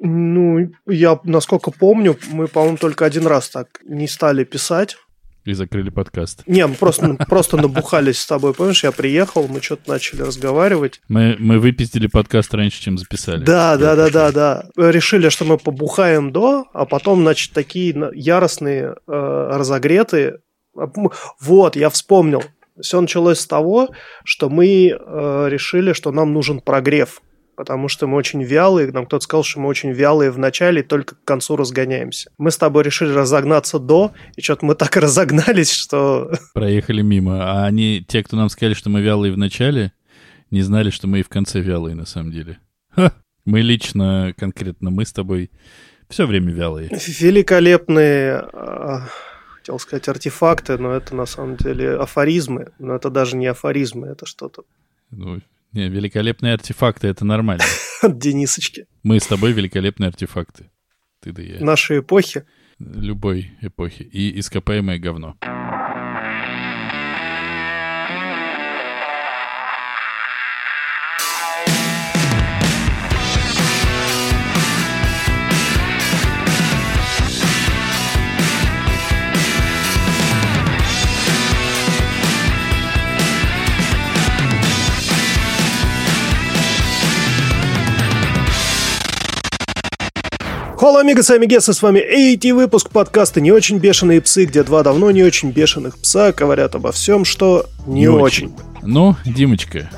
Ну, я, насколько помню, мы, по-моему, только один раз так не стали писать. И закрыли подкаст. Не, мы просто, просто набухались с тобой, помнишь, я приехал, мы что-то начали разговаривать. Мы, мы выпустили подкаст раньше, чем записали. Да, да, да, да, да. Решили, что мы побухаем до, а потом, значит, такие яростные, э, разогретые. Вот, я вспомнил. Все началось с того, что мы э, решили, что нам нужен прогрев потому что мы очень вялые. Нам кто-то сказал, что мы очень вялые в начале и только к концу разгоняемся. Мы с тобой решили разогнаться до, и что-то мы так разогнались, что... Проехали мимо. А они, те, кто нам сказали, что мы вялые в начале, не знали, что мы и в конце вялые на самом деле. Ха! Мы лично, конкретно мы с тобой все время вялые. Великолепные а, хотел сказать артефакты, но это на самом деле афоризмы. Но это даже не афоризмы, это что-то. Ну, не, великолепные артефакты, это нормально. От Денисочки. Мы с тобой великолепные артефакты. Ты да я. Нашей эпохи. Любой эпохи. И ископаемое говно. Холо, амигос и амигесы, с вами AT выпуск подкаста «Не очень бешеные псы», где два давно не очень бешеных пса говорят обо всем, что не, не очень. очень. Ну, Димочка,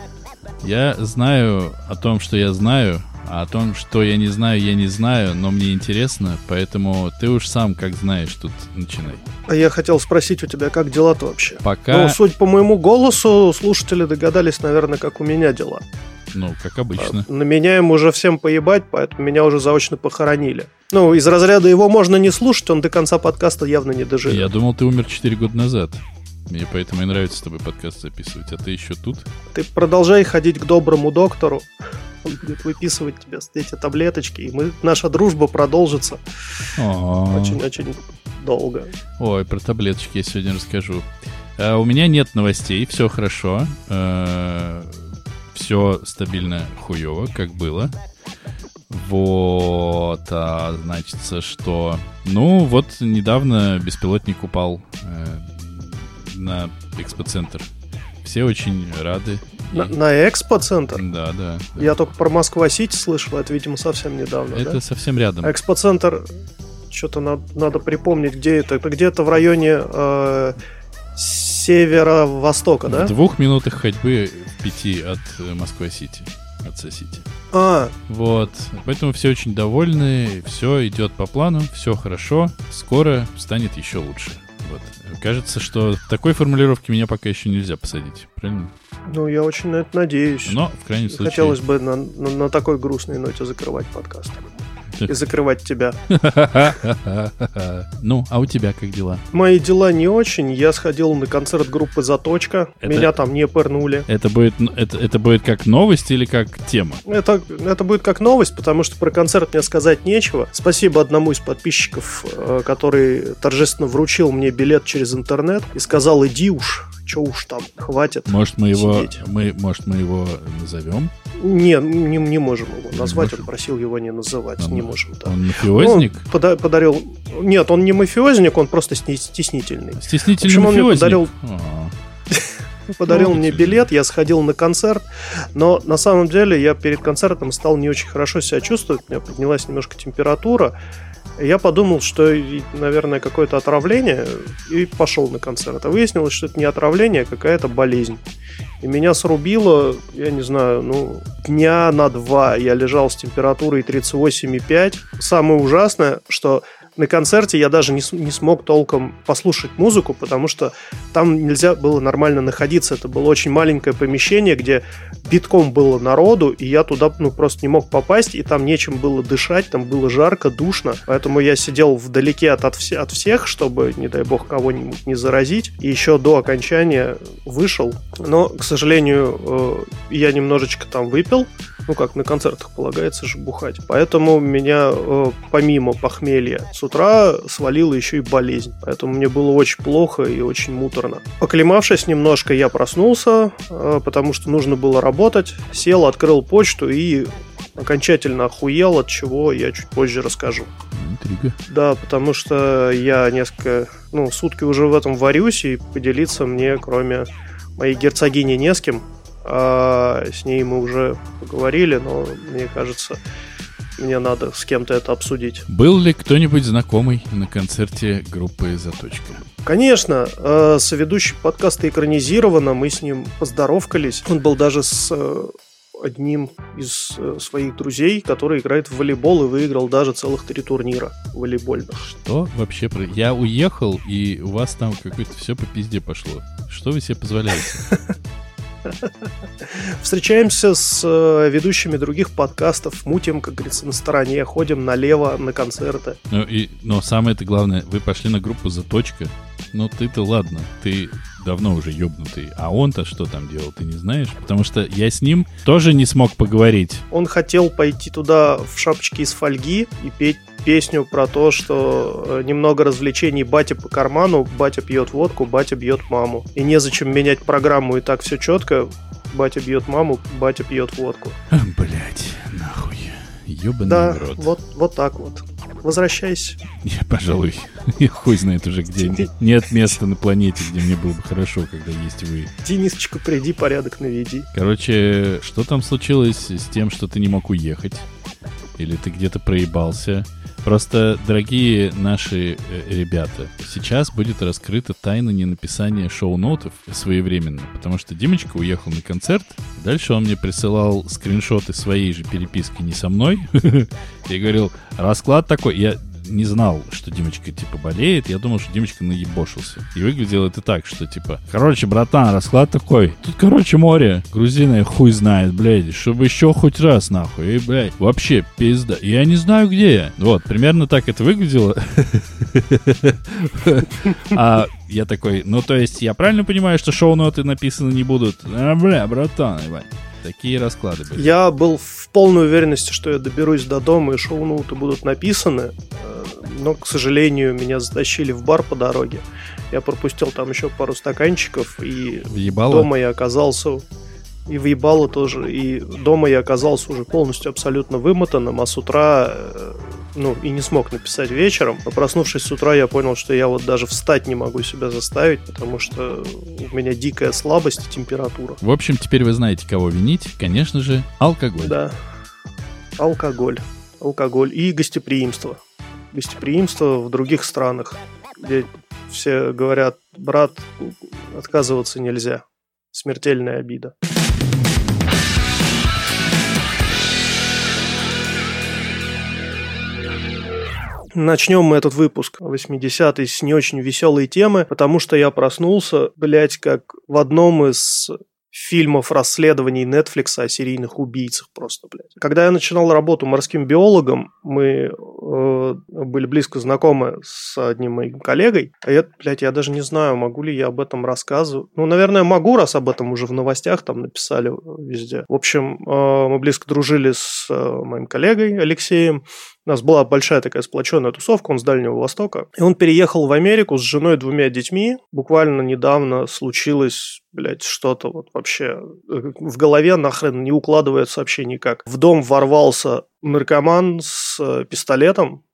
я знаю о том, что я знаю, а о том, что я не знаю, я не знаю, но мне интересно, поэтому ты уж сам как знаешь тут начинай. А я хотел спросить у тебя, как дела-то вообще? Пока... Ну, судя по моему голосу, слушатели догадались, наверное, как у меня дела. Ну, как обычно. На меня им уже всем поебать, поэтому меня уже заочно похоронили. Ну, из разряда его можно не слушать, он до конца подкаста явно не доживет. Я думал, ты умер 4 года назад. Мне поэтому и нравится с тобой подкаст записывать. А ты еще тут? Ты продолжай ходить к доброму доктору. Он будет выписывать тебе эти таблеточки, и мы, наша дружба продолжится очень-очень долго. Ой, про таблеточки я сегодня расскажу. А, у меня нет новостей, все хорошо. Все стабильно хуево, как было. Вот, а, значит, что... Ну, вот недавно беспилотник упал э, на экспоцентр. Все очень рады. На, и... на экспоцентр? Да, да, да. Я только про Москва-Сити слышал, это, видимо, совсем недавно, Это да? совсем рядом. Экспоцентр, что-то надо, надо припомнить, где это. Это где-то в районе э, северо-востока, да? В двух минутах ходьбы в пяти от э, Москвы-Сити, от Сити. А. Вот. Поэтому все очень довольны, все идет по плану, все хорошо, скоро станет еще лучше. Вот. Кажется, что такой формулировки меня пока еще нельзя посадить, правильно? Ну, я очень на это надеюсь. Но, в крайнем случае... Хотелось бы на, на, на такой грустной ноте закрывать подкаст и закрывать тебя. Ну, а у тебя как дела? Мои дела не очень. Я сходил на концерт группы «Заточка». Меня там не пырнули. Это будет, это, это будет как новость или как тема? Это, это будет как новость, потому что про концерт мне сказать нечего. Спасибо одному из подписчиков, э, который торжественно вручил мне билет через интернет и сказал, иди уж, что уж там, хватит Может, мы его, мы, может, мы его назовем? Не, не, не можем его назвать, он просил его не называть, он, не можем. Да. Он мафиозник? Он пода- подарил... Нет, он не мафиозник, он просто стеснительный. Стеснительный Почему он мне подарил... подарил мне билет, я сходил на концерт, но на самом деле я перед концертом стал не очень хорошо себя чувствовать, у меня поднялась немножко температура, я подумал, что, наверное, какое-то отравление, и пошел на концерт. А выяснилось, что это не отравление, а какая-то болезнь. И меня срубило, я не знаю, ну, дня на два. Я лежал с температурой 38,5. Самое ужасное, что на концерте я даже не, не смог толком послушать музыку, потому что там нельзя было нормально находиться. Это было очень маленькое помещение, где битком было народу, и я туда ну, просто не мог попасть, и там нечем было дышать, там было жарко, душно. Поэтому я сидел вдалеке от, от, от всех, чтобы, не дай бог, кого-нибудь не заразить. И еще до окончания вышел. Но, к сожалению, э, я немножечко там выпил. Ну, как на концертах полагается же бухать. Поэтому меня, э, помимо похмелья, с утра свалила еще и болезнь. Поэтому мне было очень плохо и очень муторно. Поклемавшись немножко, я проснулся, э, потому что нужно было работать. Сел, открыл почту и окончательно охуел, от чего я чуть позже расскажу. Интрига. Да, потому что я несколько, ну, сутки уже в этом варюсь, и поделиться мне, кроме моей герцогини, не с кем. А с ней мы уже поговорили, но мне кажется, мне надо с кем-то это обсудить. Был ли кто-нибудь знакомый на концерте группы «Заточка»? Конечно, э, соведущий подкаста экранизировано, мы с ним поздоровкались. Он был даже с э, одним из э, своих друзей, который играет в волейбол и выиграл даже целых три турнира волейбольных. Что вообще? про- Я уехал, и у вас там какое-то все по пизде пошло. Что вы себе позволяете? Встречаемся с э, ведущими других подкастов, мутим, как говорится, на стороне, ходим налево на концерты. Ну, и, но самое это главное, вы пошли на группу «Заточка». Ну, ты-то ладно, ты давно уже ёбнутый. А он-то что там делал, ты не знаешь? Потому что я с ним тоже не смог поговорить. Он хотел пойти туда в шапочке из фольги и петь песню про то, что э, немного развлечений батя по карману, батя пьет водку, батя бьет маму. И незачем менять программу, и так все четко. Батя бьет маму, батя пьет водку. Блять, нахуй. Ёбаный Да, рот. вот, вот так вот. Возвращайся. Я, пожалуй, я хуй знает уже, где нет места на планете, где мне было бы хорошо, когда есть вы. Денисочка, приди, порядок наведи. Короче, что там случилось с тем, что ты не мог уехать? Или ты где-то проебался? Просто, дорогие наши э, ребята, сейчас будет раскрыта тайна ненаписания шоу-нотов своевременно, потому что Димочка уехал на концерт, дальше он мне присылал скриншоты своей же переписки не со мной, и говорил, расклад такой, я не знал, что Димочка, типа, болеет. Я думал, что Димочка наебошился. И выглядело это так, что, типа, короче, братан, расклад такой. Тут, короче, море. Грузина хуй знает, блядь. Чтобы еще хоть раз, нахуй. И, блядь, вообще пизда. Я не знаю, где я. Вот, примерно так это выглядело. А я такой, ну, то есть, я правильно понимаю, что шоу-ноты написаны не будут? А, бля, братан, ебать. Такие расклады были. Я был в полной уверенности, что я доберусь до дома и шоу-ноуты будут написаны, э, но, к сожалению, меня затащили в бар по дороге. Я пропустил там еще пару стаканчиков, и Въебало? дома я оказался... И въебало тоже. И дома я оказался уже полностью абсолютно вымотанным, а с утра, э, ну, и не смог написать вечером. А проснувшись с утра, я понял, что я вот даже встать не могу себя заставить, потому что у меня дикая слабость и температура. В общем, теперь вы знаете, кого винить. Конечно же, алкоголь. Да. Алкоголь. Алкоголь и гостеприимство. Гостеприимство в других странах, где все говорят, брат, отказываться нельзя. Смертельная обида. Начнем мы этот выпуск 80-й с не очень веселой темы, потому что я проснулся, блять, как в одном из фильмов расследований Netflix о серийных убийцах просто, блядь. Когда я начинал работу морским биологом, мы э, были близко знакомы с одним моим коллегой. А я, блядь, я даже не знаю, могу ли я об этом рассказывать. Ну, наверное, могу, раз об этом уже в новостях там написали везде. В общем, э, мы близко дружили с э, моим коллегой Алексеем. У нас была большая такая сплоченная тусовка, он с Дальнего Востока. И он переехал в Америку с женой и двумя детьми. Буквально недавно случилось, блядь, что-то вот вообще э, в голове нахрен не укладывается вообще никак. В дом ворвался наркоман с э, пистолетом,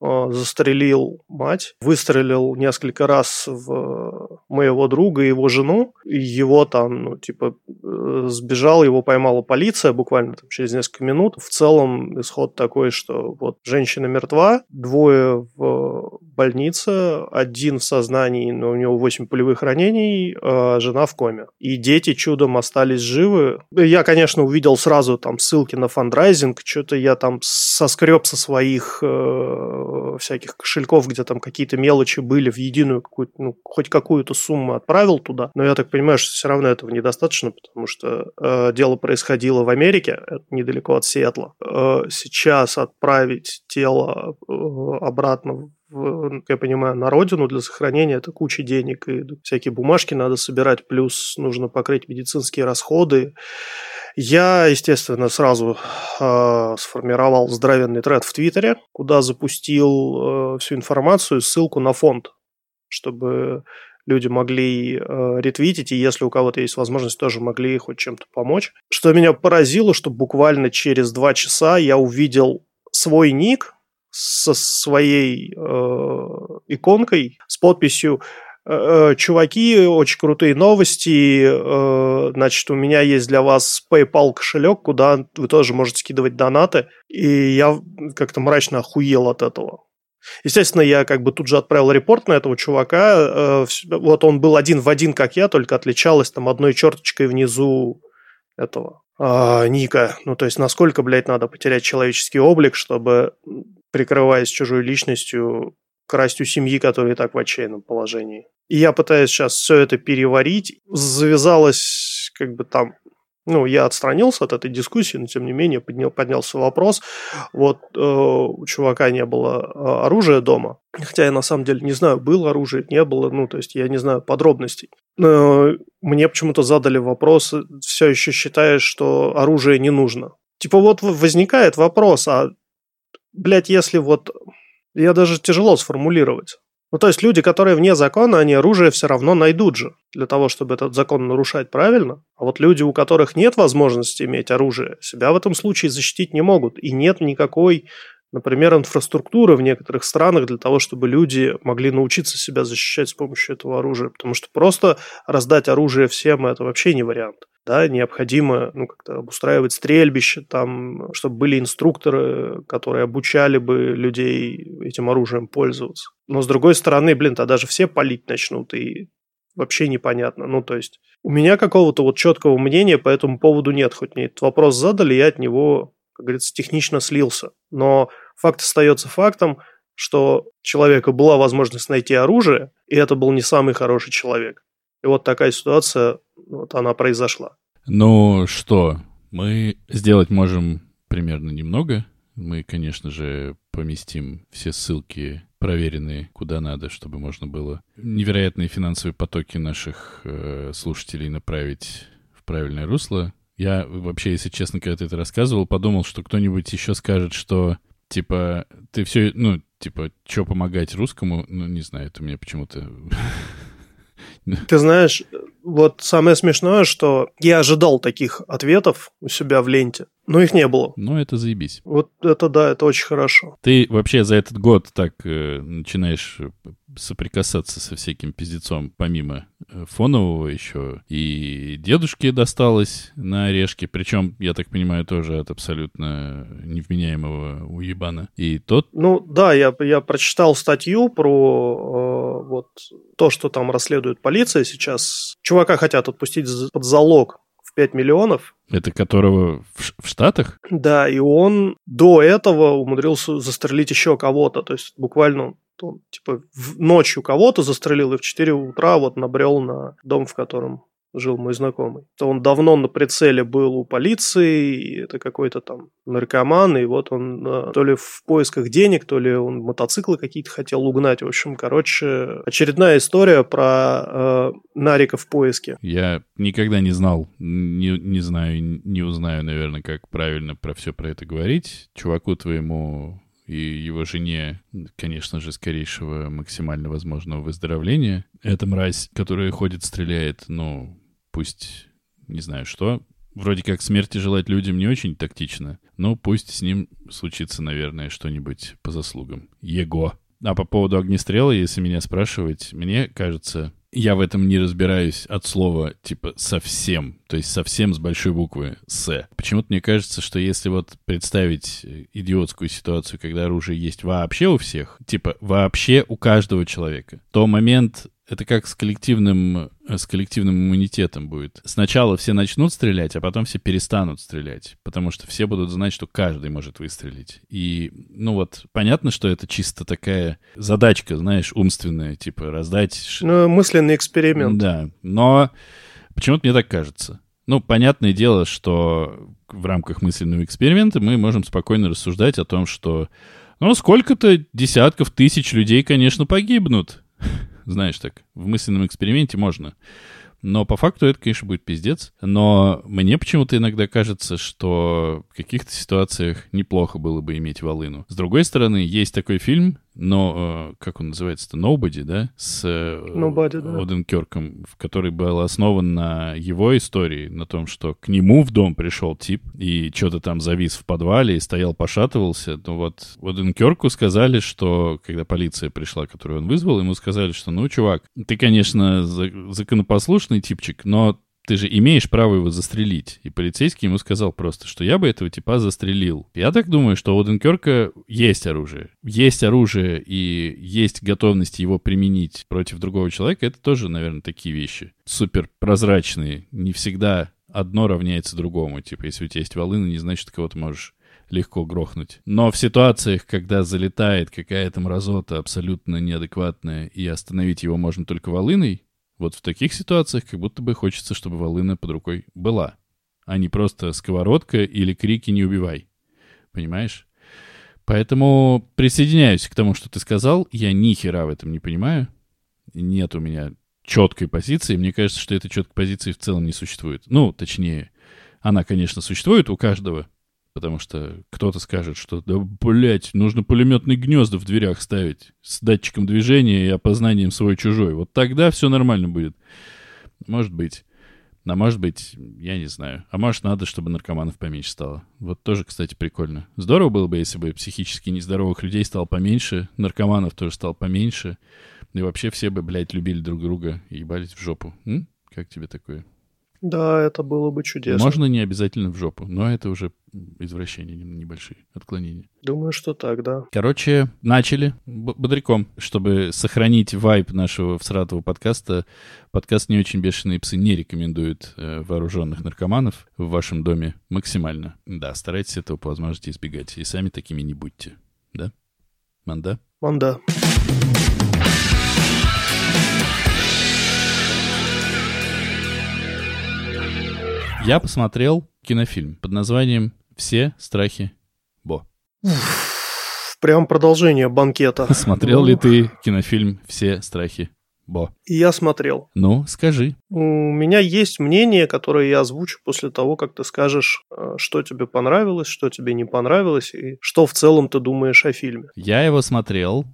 застрелил мать, выстрелил несколько раз в моего друга и его жену, и его там, ну, типа, э, сбежал, его поймала полиция буквально там, через несколько минут. В целом исход такой, что вот женщина мертва, двое в больнице, один в сознании, но у него 8 пулевых ранений, а жена в коме. И дети чудом остались живы. Я, конечно, увидел сразу там ссылки на фандрайзинг, что-то я там соскреб со своих э, всяких кошельков, где там какие-то мелочи были в единую какую-то, ну, хоть какую-то сумму отправил туда. Но я так понимаю, что все равно этого недостаточно, потому что э, дело происходило в Америке, недалеко от Сиэтла. Э, сейчас отправить тело э, обратно в, как я понимаю, на родину для сохранения это куча денег, и всякие бумажки надо собирать, плюс нужно покрыть медицинские расходы. Я, естественно, сразу э, сформировал здоровенный тред в Твиттере, куда запустил э, всю информацию, ссылку на фонд, чтобы люди могли э, ретвитить, и если у кого-то есть возможность, тоже могли хоть чем-то помочь. Что меня поразило, что буквально через два часа я увидел свой ник со своей э, иконкой с подписью чуваки, очень крутые новости. Э, значит, у меня есть для вас PayPal кошелек, куда вы тоже можете скидывать донаты. И я как-то мрачно охуел от этого. Естественно, я как бы тут же отправил репорт на этого чувака. Вот он был один в один, как я, только отличалось там одной черточкой внизу этого а, ника. Ну, то есть, насколько, блядь, надо потерять человеческий облик, чтобы, прикрываясь чужой личностью, красть у семьи, которая и так в отчаянном положении. И я пытаюсь сейчас все это переварить. Завязалось как бы там ну, я отстранился от этой дискуссии, но тем не менее поднял, поднялся вопрос. Вот э, у чувака не было э, оружия дома, хотя я на самом деле не знаю, было оружие, не было, ну, то есть я не знаю подробностей. Но мне почему-то задали вопрос, все еще считаешь, что оружие не нужно. Типа вот возникает вопрос, а, блядь, если вот... Я даже тяжело сформулировать. Ну, то есть люди, которые вне закона, они оружие все равно найдут же для того, чтобы этот закон нарушать правильно. А вот люди, у которых нет возможности иметь оружие, себя в этом случае защитить не могут. И нет никакой, например, инфраструктуры в некоторых странах для того, чтобы люди могли научиться себя защищать с помощью этого оружия. Потому что просто раздать оружие всем – это вообще не вариант да, необходимо ну, как-то обустраивать стрельбище, там, чтобы были инструкторы, которые обучали бы людей этим оружием пользоваться. Но с другой стороны, блин, тогда же все палить начнут, и вообще непонятно. Ну, то есть, у меня какого-то вот четкого мнения по этому поводу нет. Хоть мне этот вопрос задали, я от него, как говорится, технично слился. Но факт остается фактом, что человека была возможность найти оружие, и это был не самый хороший человек. И вот такая ситуация, вот она произошла. Ну что, мы сделать можем примерно немного. Мы, конечно же, поместим все ссылки проверенные куда надо, чтобы можно было невероятные финансовые потоки наших э, слушателей направить в правильное русло. Я вообще, если честно, когда ты это рассказывал, подумал, что кто-нибудь еще скажет, что типа ты все, ну, типа, что помогать русскому, ну, не знаю, это мне почему-то Ты знаешь, вот самое смешное, что я ожидал таких ответов у себя в ленте, но их не было. Ну, это заебись. Вот это да, это очень хорошо. Ты вообще за этот год так э, начинаешь соприкасаться со всяким пиздецом, помимо э, фонового еще. И дедушке досталось на орешке, причем, я так понимаю, тоже от абсолютно невменяемого уебана. И тот... Ну, да, я, я прочитал статью про э, вот то, что там расследует полиция сейчас. Чувака хотят отпустить под залог 5 миллионов. Это которого в, в Штатах? Да, и он до этого умудрился застрелить еще кого-то. То есть буквально он, типа, ночью кого-то застрелил и в 4 утра вот набрел на дом, в котором жил мой знакомый. То он давно на прицеле был у полиции, это какой-то там наркоман, и вот он э, то ли в поисках денег, то ли он мотоциклы какие-то хотел угнать. В общем, короче, очередная история про э, Нарика в поиске. Я никогда не знал, не, не знаю, не узнаю, наверное, как правильно про все про это говорить. Чуваку твоему и его жене, конечно же, скорейшего максимально возможного выздоровления. Эта мразь, которая ходит, стреляет, ну, пусть, не знаю что, вроде как смерти желать людям не очень тактично, но пусть с ним случится, наверное, что-нибудь по заслугам. Его. А по поводу огнестрела, если меня спрашивать, мне кажется, я в этом не разбираюсь от слова типа совсем, то есть совсем с большой буквы «с». Почему-то мне кажется, что если вот представить идиотскую ситуацию, когда оружие есть вообще у всех, типа вообще у каждого человека, то момент это как с коллективным, э, с коллективным иммунитетом будет. Сначала все начнут стрелять, а потом все перестанут стрелять, потому что все будут знать, что каждый может выстрелить. И, ну вот, понятно, что это чисто такая задачка, знаешь, умственная, типа раздать... Ну, мысленный эксперимент. Да, но почему-то мне так кажется. Ну, понятное дело, что в рамках мысленного эксперимента мы можем спокойно рассуждать о том, что ну, сколько-то десятков тысяч людей, конечно, погибнут знаешь так, в мысленном эксперименте можно. Но по факту это, конечно, будет пиздец. Но мне почему-то иногда кажется, что в каких-то ситуациях неплохо было бы иметь волыну. С другой стороны, есть такой фильм но, э, как он называется-то, Nobody, да? С э, Nobody, да. Оденкерком, который был основан на его истории, на том, что к нему в дом пришел тип и что-то там завис в подвале и стоял, пошатывался. Ну вот Оденкерку сказали, что, когда полиция пришла, которую он вызвал, ему сказали, что, ну, чувак, ты, конечно, законопослушный типчик, но ты же имеешь право его застрелить. И полицейский ему сказал просто, что я бы этого типа застрелил. Я так думаю, что у Дункерка есть оружие. Есть оружие и есть готовность его применить против другого человека. Это тоже, наверное, такие вещи. Супер прозрачные. Не всегда одно равняется другому. Типа, если у тебя есть волына, не значит, кого ты можешь легко грохнуть. Но в ситуациях, когда залетает какая-то мразота абсолютно неадекватная, и остановить его можно только волыной, вот в таких ситуациях как будто бы хочется, чтобы волына под рукой была, а не просто сковородка или крики «не убивай». Понимаешь? Поэтому присоединяюсь к тому, что ты сказал. Я ни хера в этом не понимаю. Нет у меня четкой позиции. Мне кажется, что этой четкой позиции в целом не существует. Ну, точнее, она, конечно, существует у каждого, потому что кто-то скажет, что да, блядь, нужно пулеметные гнезда в дверях ставить с датчиком движения и опознанием свой-чужой. Вот тогда все нормально будет. Может быть. А может быть, я не знаю. А может, надо, чтобы наркоманов поменьше стало. Вот тоже, кстати, прикольно. Здорово было бы, если бы психически нездоровых людей стало поменьше, наркоманов тоже стало поменьше, и вообще все бы, блядь, любили друг друга и ебались в жопу. М? Как тебе такое? Да, это было бы чудесно. Можно не обязательно в жопу, но это уже извращения небольшие, отклонения. Думаю, что так, да. Короче, начали бодряком. Чтобы сохранить вайп нашего всратого подкаста, подкаст «Не очень бешеные псы» не рекомендует э, вооруженных наркоманов в вашем доме максимально. Да, старайтесь этого по возможности избегать. И сами такими не будьте. Да? Манда? Манда. Я посмотрел кинофильм под названием «Все страхи Бо». Прям продолжение банкета. Смотрел ли ты кинофильм «Все страхи Бо». Я смотрел. Ну, скажи. У меня есть мнение, которое я озвучу после того, как ты скажешь, э, что тебе понравилось, что тебе не понравилось, и что в целом ты думаешь о фильме. Я его смотрел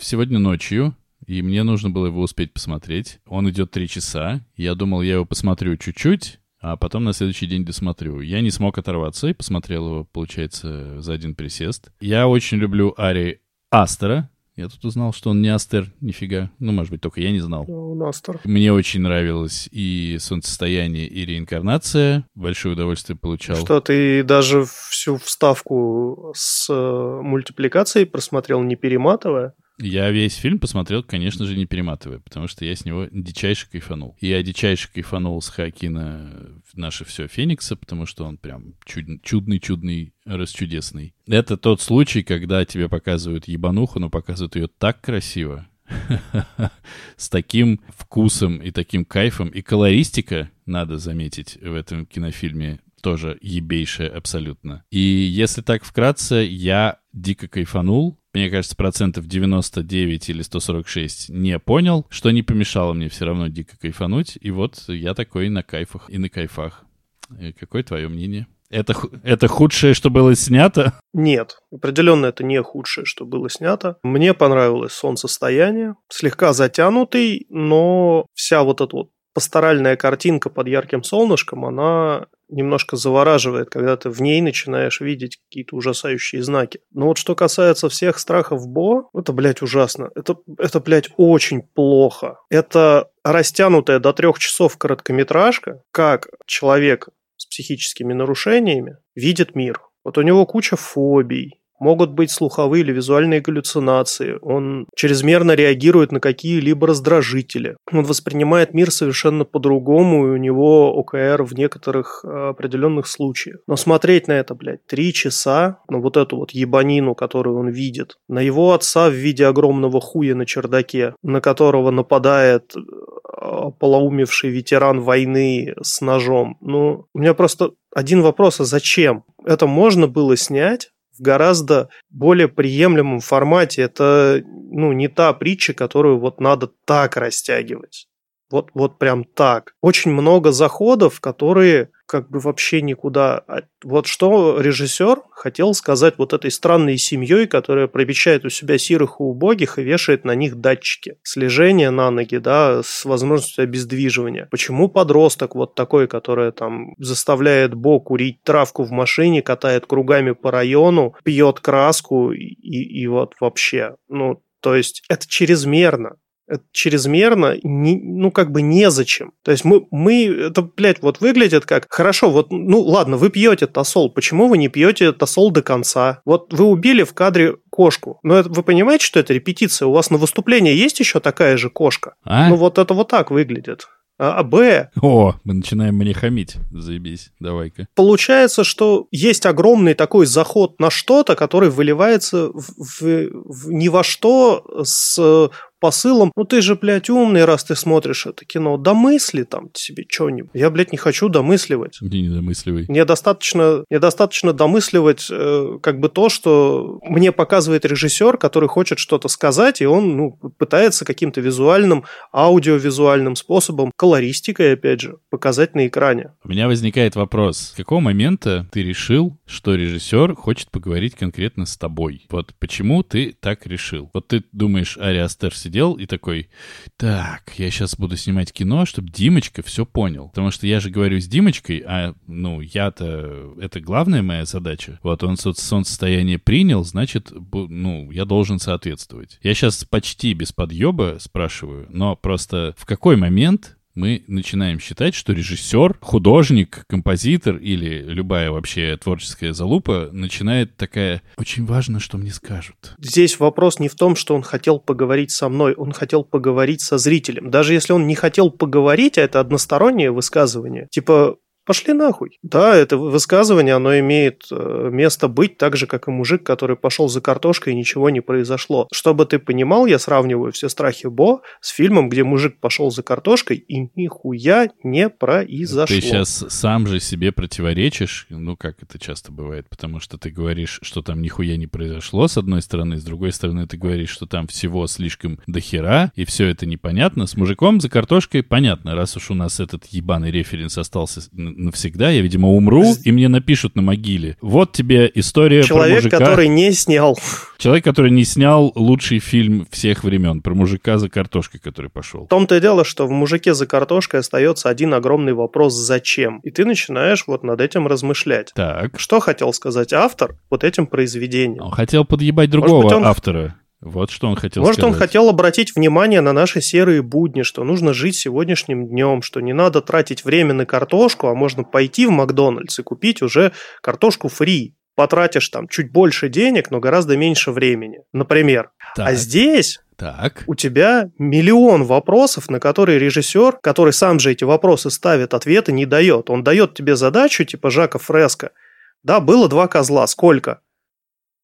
сегодня ночью, и мне нужно было его успеть посмотреть. Он идет три часа. Я думал, я его посмотрю чуть-чуть, а потом на следующий день досмотрю. Я не смог оторваться и посмотрел его, получается, за один присест. Я очень люблю Ари Астера. Я тут узнал, что он не Астер, нифига. Ну, может быть, только я не знал. Ну, он Астер. Мне очень нравилось и «Солнцестояние», и «Реинкарнация». Большое удовольствие получал. Что, ты даже всю вставку с э, мультипликацией просмотрел, не перематывая? Я весь фильм посмотрел, конечно же, не перематывая, потому что я с него дичайше кайфанул. И я дичайше кайфанул с Хакина «Наше все Феникса», потому что он прям чудный-чудный, расчудесный. Это тот случай, когда тебе показывают ебануху, но показывают ее так красиво, с таким вкусом и таким кайфом. И колористика, надо заметить, в этом кинофильме тоже ебейшая абсолютно. И если так вкратце, я дико кайфанул, мне кажется, процентов 99 или 146 не понял, что не помешало мне все равно дико кайфануть. И вот я такой на кайфах и на кайфах. И какое твое мнение? Это, это худшее, что было снято? Нет, определенно это не худшее, что было снято. Мне понравилось солнцестояние, слегка затянутый, но вся вот эта вот пасторальная картинка под ярким солнышком, она немножко завораживает, когда ты в ней начинаешь видеть какие-то ужасающие знаки. Но вот что касается всех страхов Бо, это, блядь, ужасно. Это, это блядь, очень плохо. Это растянутая до трех часов короткометражка, как человек с психическими нарушениями видит мир. Вот у него куча фобий, Могут быть слуховые или визуальные галлюцинации. Он чрезмерно реагирует на какие-либо раздражители. Он воспринимает мир совершенно по-другому, и у него ОКР в некоторых э, определенных случаях. Но смотреть на это, блядь, три часа, на вот эту вот ебанину, которую он видит, на его отца в виде огромного хуя на чердаке, на которого нападает э, полоумевший ветеран войны с ножом. Ну, у меня просто один вопрос, а зачем? Это можно было снять в гораздо более приемлемом формате. Это ну, не та притча, которую вот надо так растягивать. Вот, вот прям так. Очень много заходов, которые как бы вообще никуда. А вот что режиссер хотел сказать вот этой странной семьей, которая пробечает у себя сирых и убогих и вешает на них датчики. Слежение на ноги, да, с возможностью обездвиживания. Почему подросток вот такой, который там заставляет Бо курить травку в машине, катает кругами по району, пьет краску и, и вот вообще, ну, то есть это чрезмерно чрезмерно, не, ну, как бы незачем. То есть мы, мы, это, блядь, вот выглядит как, хорошо, вот, ну, ладно, вы пьете тосол, почему вы не пьете тосол до конца? Вот вы убили в кадре кошку, но это, вы понимаете, что это репетиция? У вас на выступлении есть еще такая же кошка? А? Ну, вот это вот так выглядит. А, а Б... О, мы начинаем мне хамить. Заебись, давай-ка. Получается, что есть огромный такой заход на что-то, который выливается в, в, в ни во что с посылом, ну ты же, блядь, умный, раз ты смотришь это кино, домысли там себе что-нибудь. Я, блядь, не хочу домысливать. Не, не домысливай. Мне достаточно, мне достаточно домысливать э, как бы то, что мне показывает режиссер, который хочет что-то сказать, и он ну, пытается каким-то визуальным, аудиовизуальным способом, колористикой, опять же, показать на экране. У меня возникает вопрос. С какого момента ты решил, что режиссер хочет поговорить конкретно с тобой? Вот почему ты так решил? Вот ты думаешь, Ари Астер сидел и такой, так, я сейчас буду снимать кино, чтобы Димочка все понял. Потому что я же говорю с Димочкой, а, ну, я-то, это главная моя задача. Вот он состояние принял, значит, ну, я должен соответствовать. Я сейчас почти без подъеба спрашиваю, но просто в какой момент мы начинаем считать, что режиссер, художник, композитор или любая вообще творческая залупа начинает такая «очень важно, что мне скажут». Здесь вопрос не в том, что он хотел поговорить со мной, он хотел поговорить со зрителем. Даже если он не хотел поговорить, а это одностороннее высказывание, типа Пошли нахуй. Да, это высказывание, оно имеет э, место быть так же, как и мужик, который пошел за картошкой и ничего не произошло. Чтобы ты понимал, я сравниваю все страхи Бо с фильмом, где мужик пошел за картошкой и нихуя не произошло. Ты сейчас сам же себе противоречишь, ну как это часто бывает, потому что ты говоришь, что там нихуя не произошло с одной стороны, с другой стороны ты говоришь, что там всего слишком дохера, и все это непонятно. С мужиком за картошкой понятно, раз уж у нас этот ебаный референс остался навсегда. Я, видимо, умру, и мне напишут на могиле. Вот тебе история Человек, про мужика. который не снял. Человек, который не снял лучший фильм всех времен про мужика за картошкой, который пошел. В том-то и дело, что в «Мужике за картошкой» остается один огромный вопрос «Зачем?». И ты начинаешь вот над этим размышлять. Так. Что хотел сказать автор вот этим произведением? Он хотел подъебать другого быть, он... автора. Вот что он хотел Может, сказать. он хотел обратить внимание на наши серые будни, что нужно жить сегодняшним днем, что не надо тратить время на картошку, а можно пойти в Макдональдс и купить уже картошку фри. Потратишь там чуть больше денег, но гораздо меньше времени. Например. А так. А здесь так. У тебя миллион вопросов, на которые режиссер, который сам же эти вопросы ставит, ответы не дает. Он дает тебе задачу, типа Жака Фреско. Да, было два козла, сколько?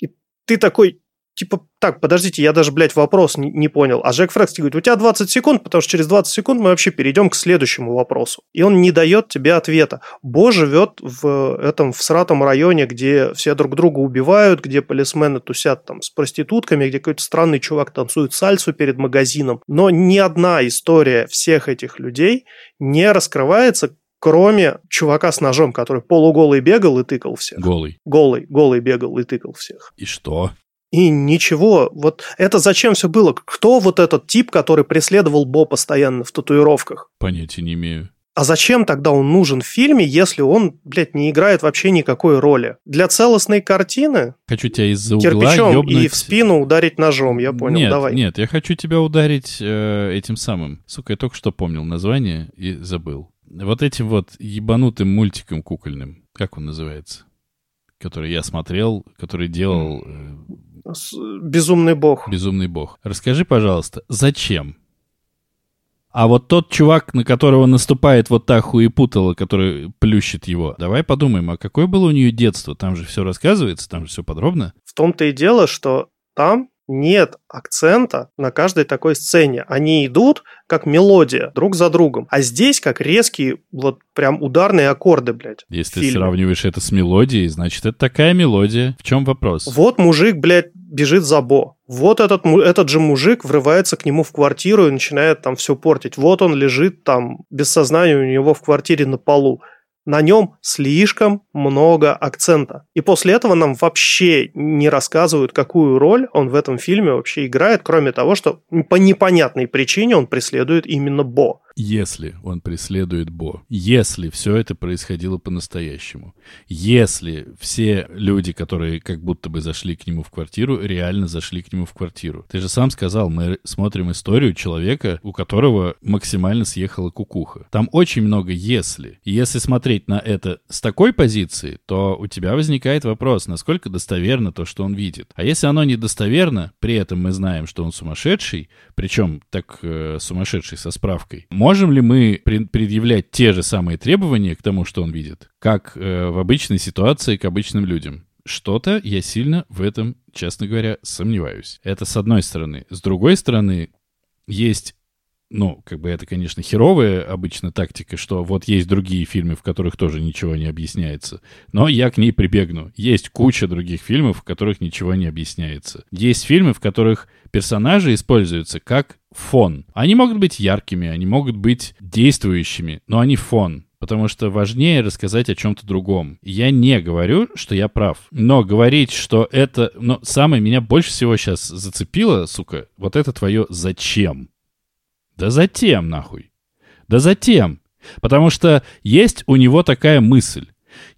И ты такой, типа, так, подождите, я даже, блядь, вопрос не, не понял. А Джек Фрекс говорит, у тебя 20 секунд, потому что через 20 секунд мы вообще перейдем к следующему вопросу. И он не дает тебе ответа. Бо живет в этом, в сратом районе, где все друг друга убивают, где полисмены тусят там с проститутками, где какой-то странный чувак танцует сальсу перед магазином. Но ни одна история всех этих людей не раскрывается кроме чувака с ножом, который полуголый бегал и тыкал всех. Голый. Голый, голый бегал и тыкал всех. И что? И ничего. Вот это зачем все было? Кто вот этот тип, который преследовал Бо постоянно в татуировках? Понятия не имею. А зачем тогда он нужен в фильме, если он, блядь, не играет вообще никакой роли? Для целостной картины? Хочу тебя из-за угла кирпичом ёбнуть... и в спину ударить ножом, я понял, нет, давай. Нет, я хочу тебя ударить э, этим самым. Сука, я только что помнил название и забыл. Вот этим вот ебанутым мультиком кукольным. Как он называется? Который я смотрел, который делал... Э, Безумный бог. Безумный бог. Расскажи, пожалуйста, зачем? А вот тот чувак, на которого наступает вот та хуепутала, который плющит его, давай подумаем, а какое было у нее детство? Там же все рассказывается, там же все подробно. В том-то и дело, что там нет акцента на каждой такой сцене. Они идут как мелодия друг за другом. А здесь как резкие, вот прям ударные аккорды, блядь. Если ты сравниваешь это с мелодией, значит, это такая мелодия. В чем вопрос? Вот мужик, блядь, бежит за Бо. Вот этот, этот же мужик врывается к нему в квартиру и начинает там все портить. Вот он лежит там без сознания у него в квартире на полу. На нем слишком много акцента. И после этого нам вообще не рассказывают, какую роль он в этом фильме вообще играет, кроме того, что по непонятной причине он преследует именно Бо. Если он преследует Бо, если все это происходило по-настоящему, если все люди, которые как будто бы зашли к нему в квартиру, реально зашли к нему в квартиру. Ты же сам сказал, мы смотрим историю человека, у которого максимально съехала кукуха. Там очень много «если». И если смотреть на это с такой позиции, то у тебя возникает вопрос, насколько достоверно то, что он видит. А если оно недостоверно, при этом мы знаем, что он сумасшедший, причем так э, сумасшедший со справкой, Можем ли мы предъявлять те же самые требования к тому, что он видит, как э, в обычной ситуации к обычным людям? Что-то я сильно в этом, честно говоря, сомневаюсь. Это с одной стороны. С другой стороны, есть ну, как бы это, конечно, херовая обычно тактика, что вот есть другие фильмы, в которых тоже ничего не объясняется. Но я к ней прибегну. Есть куча других фильмов, в которых ничего не объясняется. Есть фильмы, в которых персонажи используются как фон. Они могут быть яркими, они могут быть действующими, но они фон потому что важнее рассказать о чем-то другом. Я не говорю, что я прав, но говорить, что это... Но самое меня больше всего сейчас зацепило, сука, вот это твое «зачем». Да затем, нахуй. Да затем. Потому что есть у него такая мысль.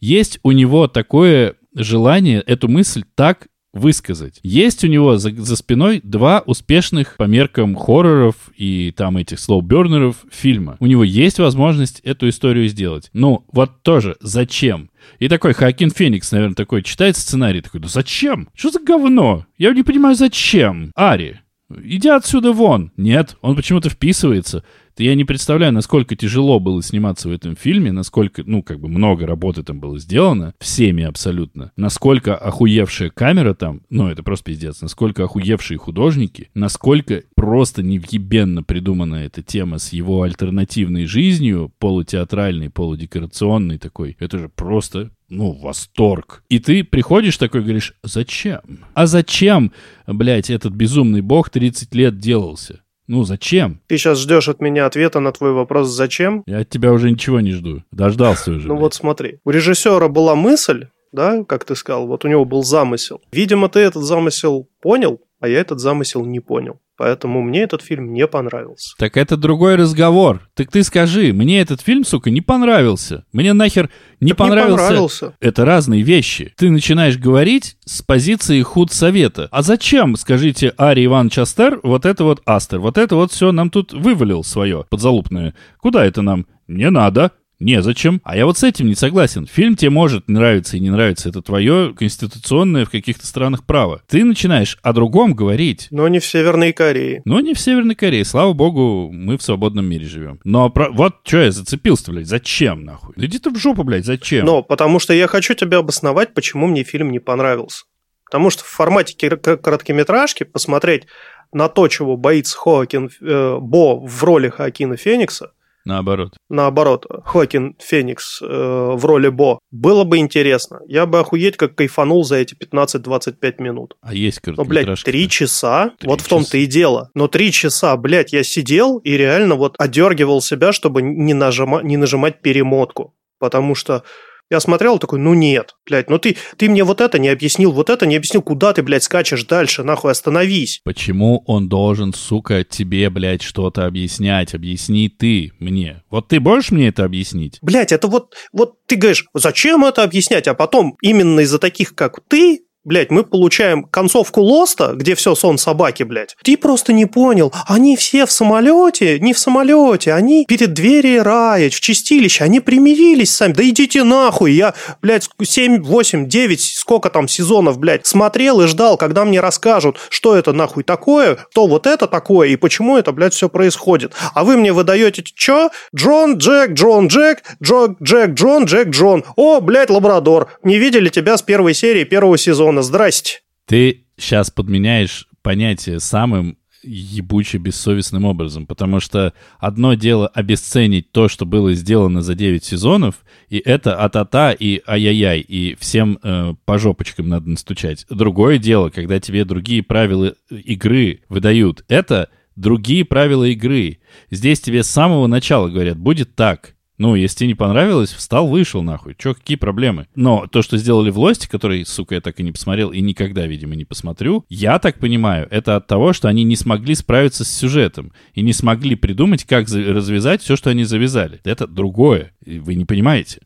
Есть у него такое желание эту мысль так высказать. Есть у него за, за спиной два успешных по меркам хорроров и там этих слоубернеров фильма. У него есть возможность эту историю сделать. Ну, вот тоже, зачем? И такой Хакин Феникс, наверное, такой читает сценарий, такой, да зачем? Что за говно? Я не понимаю, зачем? Ари, иди отсюда вон. Нет, он почему-то вписывается я не представляю, насколько тяжело было сниматься в этом фильме, насколько, ну, как бы много работы там было сделано, всеми абсолютно, насколько охуевшая камера там, ну, это просто пиздец, насколько охуевшие художники, насколько просто невъебенно придумана эта тема с его альтернативной жизнью, полутеатральной, полудекорационной такой, это же просто ну, восторг. И ты приходишь такой говоришь, зачем? А зачем, блядь, этот безумный бог 30 лет делался? Ну, зачем? Ты сейчас ждешь от меня ответа на твой вопрос «зачем?» Я от тебя уже ничего не жду. Дождался уже. Ну вот смотри. У режиссера была мысль, да, как ты сказал, вот у него был замысел. Видимо, ты этот замысел понял, а я этот замысел не понял. Поэтому мне этот фильм не понравился. Так это другой разговор. Так ты скажи, мне этот фильм, сука, не понравился. Мне нахер не так понравился. Не понравился. Это разные вещи. Ты начинаешь говорить с позиции худсовета. А зачем, скажите, Ари Иван Частер, вот это вот Астер, вот это вот все нам тут вывалил свое подзалупное. Куда это нам? Не надо. Незачем. А я вот с этим не согласен. Фильм тебе может нравиться и не нравиться. Это твое конституционное в каких-то странах право. Ты начинаешь о другом говорить. Но не в Северной Корее. Но не в Северной Корее. Слава богу, мы в свободном мире живем. Но про... вот что я зацепился, блядь. Зачем, нахуй? Иди ты в жопу, блядь, зачем? Но потому что я хочу тебе обосновать, почему мне фильм не понравился. Потому что в формате короткометражки посмотреть на то, чего боится Хоакин э, Бо в роли Хоакина Феникса – Наоборот. Наоборот, Хокин Феникс э, в роли Бо. Было бы интересно. Я бы охуеть как кайфанул за эти 15-25 минут. А есть Ну, блядь, три часа? 3 вот часа. в том-то и дело. Но три часа, блядь, я сидел и реально вот одергивал себя, чтобы не, нажима, не нажимать перемотку. Потому что я смотрел такой, ну нет, блядь, ну ты, ты мне вот это не объяснил, вот это не объяснил, куда ты, блядь, скачешь дальше, нахуй, остановись. Почему он должен, сука, тебе, блядь, что-то объяснять? Объясни ты мне. Вот ты можешь мне это объяснить? Блядь, это вот, вот ты говоришь, зачем это объяснять, а потом именно из-за таких, как ты, Блять, мы получаем концовку Лоста, где все сон собаки, блядь. Ты просто не понял. Они все в самолете, не в самолете. Они перед двери рая, в чистилище. Они примирились сами. Да идите нахуй. Я, блядь, 7, 8, 9, сколько там сезонов, блядь, смотрел и ждал, когда мне расскажут, что это нахуй такое, то вот это такое и почему это, блядь, все происходит. А вы мне выдаете, что? Джон, Джек, Джон, Джек, Джок, Джек, Джон, Джек, Джон. О, блядь, лабрадор. Не видели тебя с первой серии первого сезона Антона, здрасте. Ты сейчас подменяешь понятие самым ебуче бессовестным образом, потому что одно дело обесценить то, что было сделано за 9 сезонов, и это а-та-та и ай-яй-яй, и всем э, по жопочкам надо настучать. Другое дело, когда тебе другие правила игры выдают. Это другие правила игры. Здесь тебе с самого начала говорят, будет так. Ну, если тебе не понравилось, встал, вышел нахуй. Че, какие проблемы? Но то, что сделали в Лосте, который, сука, я так и не посмотрел и никогда, видимо, не посмотрю, я так понимаю, это от того, что они не смогли справиться с сюжетом и не смогли придумать, как развязать все, что они завязали. Это другое. Вы не понимаете.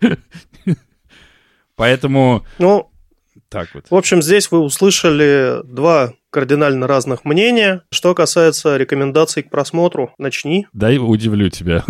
Поэтому... Ну, так вот. В общем, здесь вы услышали два кардинально разных мнения. Что касается рекомендаций к просмотру, начни. Дай удивлю тебя.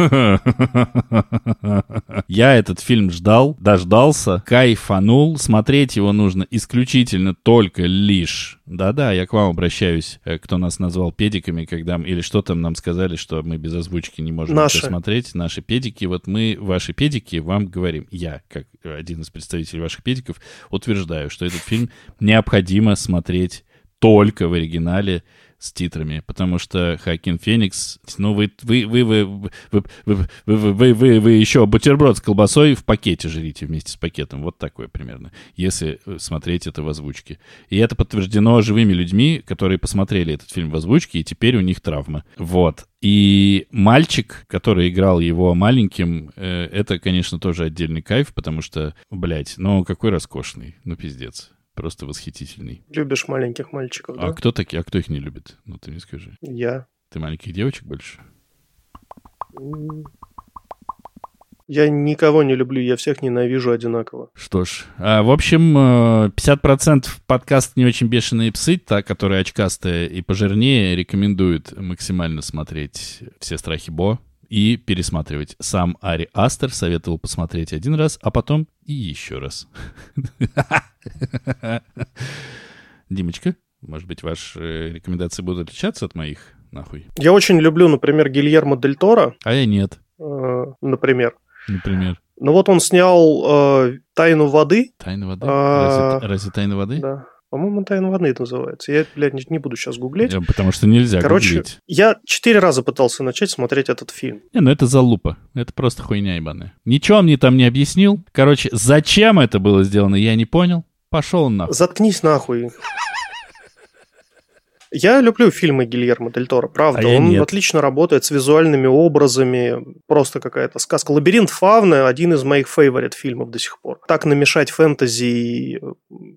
Я этот фильм ждал, дождался, кайфанул. Смотреть его нужно исключительно только лишь. Да-да, я к вам обращаюсь, э, кто нас назвал педиками, когда или что там нам сказали, что мы без озвучки не можем Наши. это смотреть. Наши педики. Вот мы, ваши педики, вам говорим. Я, как один из представителей ваших педиков, утверждаю, что этот фильм необходимо смотреть только в оригинале с титрами, потому что Хакин Феникс, ну вы вы вы вы вы вы вы, вы, вы, еще бутерброд с колбасой в пакете жрите вместе с пакетом, вот такое примерно, если смотреть это в озвучке. И это подтверждено живыми людьми, которые посмотрели этот фильм в озвучке, и теперь у них травма. Вот. И мальчик, который играл его маленьким, э, это, конечно, тоже отдельный кайф, потому что, блядь, ну какой роскошный, ну пиздец. Просто восхитительный. Любишь маленьких мальчиков, а да? кто такие? А кто их не любит? Ну, ты мне скажи. Я. Ты маленьких девочек больше? Я никого не люблю, я всех ненавижу одинаково. Что ж, а, в общем, 50% э, подкаст «Не очень бешеные псы», та, которая очкастая и пожирнее, рекомендует максимально смотреть «Все страхи Бо», и пересматривать. Сам Ари Астер советовал посмотреть один раз, а потом и еще раз. Димочка, может быть, ваши рекомендации будут отличаться от моих, нахуй? Я очень люблю, например, Гильермо Дель Торо. А я нет. Э, например. Например. Ну вот он снял э, «Тайну воды». «Тайну воды»? А, разве, разве «Тайна воды»? Да. По-моему, «Тайна воды» называется. Я, блядь, не, буду сейчас гуглить. Потому что нельзя Короче, гуглить. я четыре раза пытался начать смотреть этот фильм. Не, ну это залупа. Это просто хуйня ебаная. Ничего он мне там не объяснил. Короче, зачем это было сделано, я не понял. Пошел нахуй. Заткнись нахуй. Я люблю фильмы Гильермо Дель Торо, правда. А Он нет. отлично работает с визуальными образами. Просто какая-то сказка. «Лабиринт фавны» – один из моих фейворит фильмов до сих пор. Так намешать фэнтези и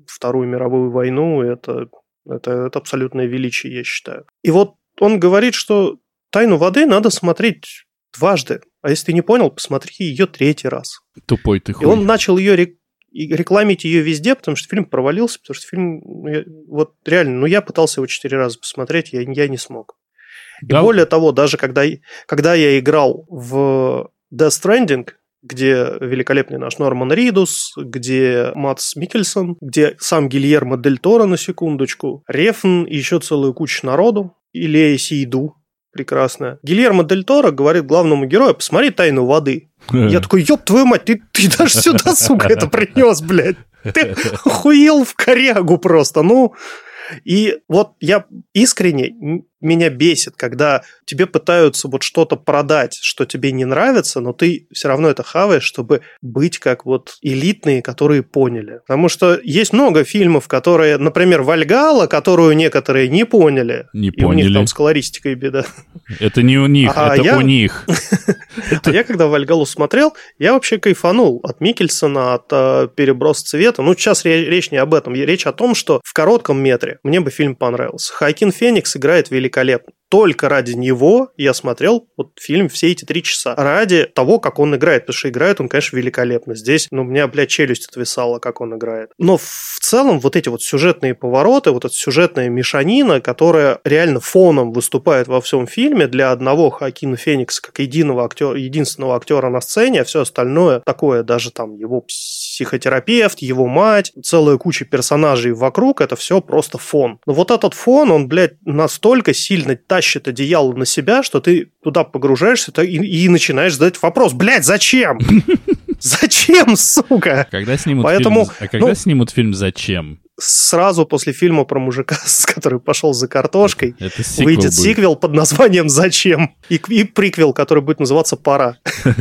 Вторую мировую войну – это, это, это абсолютное величие, я считаю. И вот он говорит, что «Тайну воды» надо смотреть дважды. А если ты не понял, посмотри ее третий раз. Тупой ты хуй. И он начал ее и рекламить ее везде, потому что фильм провалился, потому что фильм, ну, я, вот реально, ну я пытался его четыре раза посмотреть, я, я не смог. Да. И более того, даже когда, когда я играл в Death Stranding, где великолепный наш Норман Ридус, где Матс Микельсон, где сам Гильермо Дель Торо на секундочку, Рефн и еще целую кучу народу, и Лея Сейду, прекрасная. Гильермо Дель Торо говорит главному герою, посмотри «Тайну воды». Я такой, ёб твою мать, ты, ты даже сюда, сука, это принес, блядь. Ты охуел в корягу просто, ну... И вот я искренне меня бесит, когда тебе пытаются вот что-то продать, что тебе не нравится, но ты все равно это хаваешь, чтобы быть как вот элитные, которые поняли. Потому что есть много фильмов, которые, например, Вальгала, которую некоторые не поняли. Не и поняли. у них там с колористикой беда. Это не у них, а это я... у них. А я когда Вальгалу смотрел, я вообще кайфанул от Микельсона, от э, переброса цвета. Ну, сейчас речь не об этом. Речь о том, что в коротком метре мне бы фильм понравился. Хайкин Феникс играет великолепно великолепно. Только ради него я смотрел вот фильм все эти три часа. Ради того, как он играет. Потому что играет он, конечно, великолепно. Здесь, ну, у меня, блядь, челюсть отвисала, как он играет. Но в целом вот эти вот сюжетные повороты, вот эта сюжетная мешанина, которая реально фоном выступает во всем фильме для одного Хакина Феникса как единого актера, единственного актера на сцене, а все остальное такое, даже там его психотерапевт, его мать, целая куча персонажей вокруг, это все просто фон. Но вот этот фон, он, блядь, настолько сильно тащит одеяло на себя, что ты туда погружаешься и, и начинаешь задать вопрос, блядь, зачем? Зачем, сука? Когда снимут Поэтому, фильм, а когда ну, снимут фильм «Зачем»? Сразу после фильма про мужика, с который пошел за картошкой, Это выйдет будет. сиквел под названием «Зачем?» и, и приквел, который будет называться «Пора».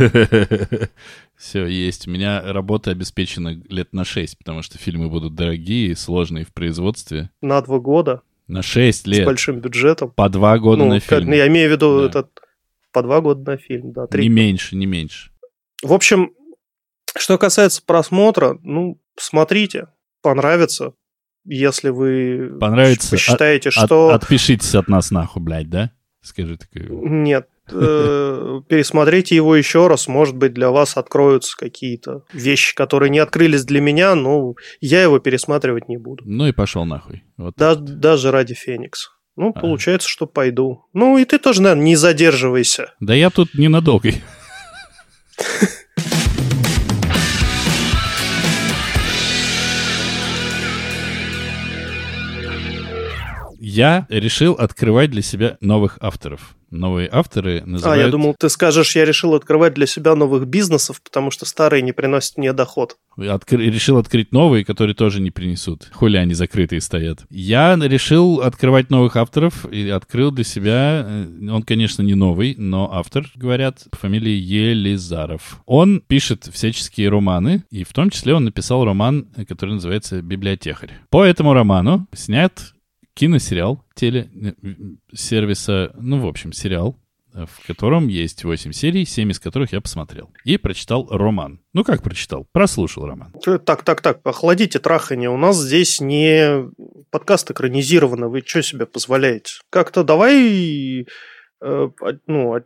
Все, есть. У меня работа обеспечена лет на 6, потому что фильмы будут дорогие, сложные в производстве. На два года? На 6 лет. С большим бюджетом. По два года ну, на фильм. Я имею в виду да. этот по два года на фильм, да. Три. Не меньше, не меньше. В общем, что касается просмотра, ну, смотрите, понравится. Если вы Понравится, посчитаете, от, что... От, отпишитесь от нас нахуй, блядь, да? Скажи такое. Нет, э, пересмотрите его еще раз, может быть, для вас откроются какие-то вещи, которые не открылись для меня, но я его пересматривать не буду. Ну и пошел нахуй. Вот да, даже ради Феникса. Ну, а. получается, что пойду. Ну, и ты тоже, наверное, не задерживайся. Да я тут ненадолго. я решил открывать для себя новых авторов. Новые авторы называют... А, я думал, ты скажешь, я решил открывать для себя новых бизнесов, потому что старые не приносят мне доход. Откр... Решил открыть новые, которые тоже не принесут. Хули они закрытые стоят. Я решил открывать новых авторов и открыл для себя... Э, он, конечно, не новый, но автор, говорят, по фамилии Елизаров. Он пишет всяческие романы, и в том числе он написал роман, который называется «Библиотекарь». По этому роману снят киносериал телесервиса, ну, в общем, сериал, э, в котором есть 8 серий, 7 из которых я посмотрел. И прочитал роман. Ну, как прочитал? Прослушал роман. Так, так, так, охладите трахание. У нас здесь не подкаст экранизировано. Вы что себе позволяете? Как-то давай э, ну,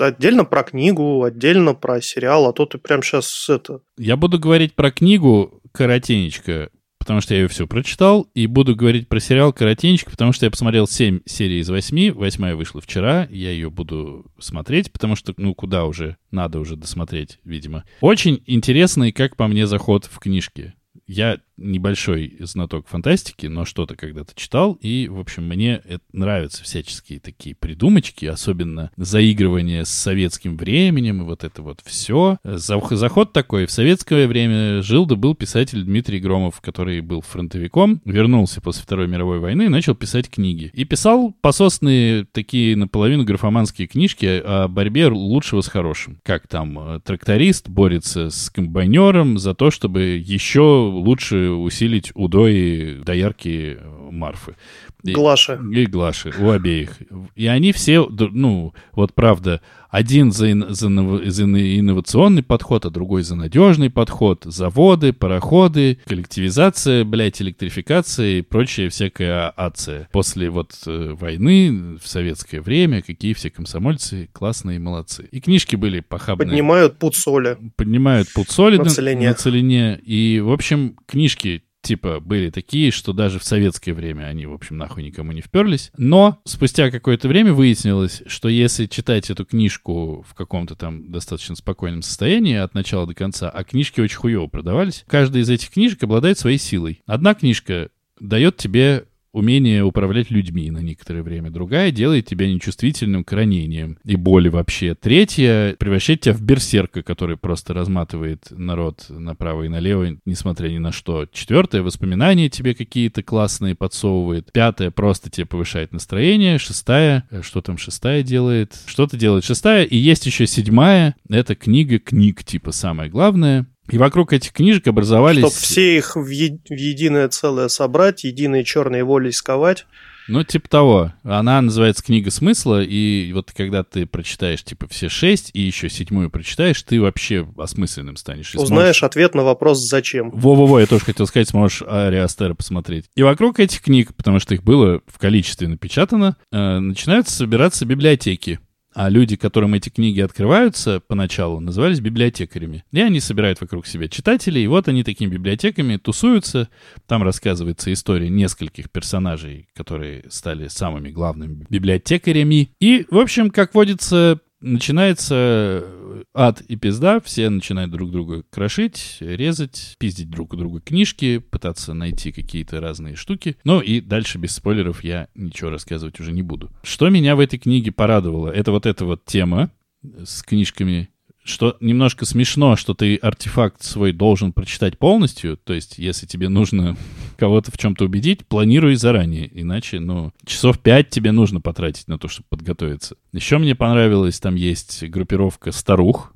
отдельно про книгу, отдельно про сериал, а то ты прям сейчас это... Я буду говорить про книгу коротенечко, потому что я ее все прочитал, и буду говорить про сериал «Коротенечко», потому что я посмотрел 7 серий из 8, восьмая вышла вчера, я ее буду смотреть, потому что, ну, куда уже, надо уже досмотреть, видимо. Очень интересный, как по мне, заход в книжке. Я небольшой знаток фантастики, но что-то когда-то читал, и, в общем, мне это нравятся всяческие такие придумочки, особенно заигрывание с советским временем, и вот это вот все. Заход такой. В советское время жил да был писатель Дмитрий Громов, который был фронтовиком, вернулся после Второй мировой войны и начал писать книги. И писал пососные такие наполовину графоманские книжки о борьбе лучшего с хорошим. Как там э, тракторист борется с комбайнером за то, чтобы еще лучше усилить удои доярки Марфы. Глаши. И, и Глаши, у обеих. И они все, ну, вот правда, один за, за, за инновационный подход, а другой за надежный подход. Заводы, пароходы, коллективизация, блядь, электрификация и прочая всякая ация. После вот э, войны в советское время какие все комсомольцы классные молодцы. И книжки были похабные. Поднимают пуд соли. Поднимают пуд соли на, на, целине. на целине. И, в общем, книжки типа, были такие, что даже в советское время они, в общем, нахуй никому не вперлись. Но спустя какое-то время выяснилось, что если читать эту книжку в каком-то там достаточно спокойном состоянии от начала до конца, а книжки очень хуево продавались, каждая из этих книжек обладает своей силой. Одна книжка дает тебе умение управлять людьми на некоторое время. Другая делает тебя нечувствительным к ранениям и боли вообще. Третья превращает тебя в берсерка, который просто разматывает народ направо и налево, несмотря ни на что. Четвертая воспоминания тебе какие-то классные подсовывает. Пятая просто тебе повышает настроение. Шестая, э, что там шестая делает? Что-то делает шестая. И есть еще седьмая. Это книга книг, типа самое главное. И вокруг этих книжек образовались... Чтобы все их в, е- в единое целое собрать, единые черные воли сковать. Ну, типа того. Она называется «Книга смысла», и вот когда ты прочитаешь, типа, все шесть, и еще седьмую прочитаешь, ты вообще осмысленным станешь. Узнаешь сможешь... ответ на вопрос «Зачем?». Во-во-во, я тоже хотел сказать, сможешь Ари Астера посмотреть. И вокруг этих книг, потому что их было в количестве напечатано, э, начинают собираться библиотеки. А люди, которым эти книги открываются поначалу, назывались библиотекарями. И они собирают вокруг себя читателей, и вот они такими библиотеками тусуются. Там рассказывается история нескольких персонажей, которые стали самыми главными библиотекарями. И, в общем, как водится, начинается ад и пизда, все начинают друг друга крошить, резать, пиздить друг у друга книжки, пытаться найти какие-то разные штуки. Ну и дальше без спойлеров я ничего рассказывать уже не буду. Что меня в этой книге порадовало, это вот эта вот тема с книжками что немножко смешно, что ты артефакт свой должен прочитать полностью. То есть, если тебе нужно кого-то в чем-то убедить, планируй заранее. Иначе, ну, часов пять тебе нужно потратить на то, чтобы подготовиться. Еще мне понравилось, там есть группировка старух,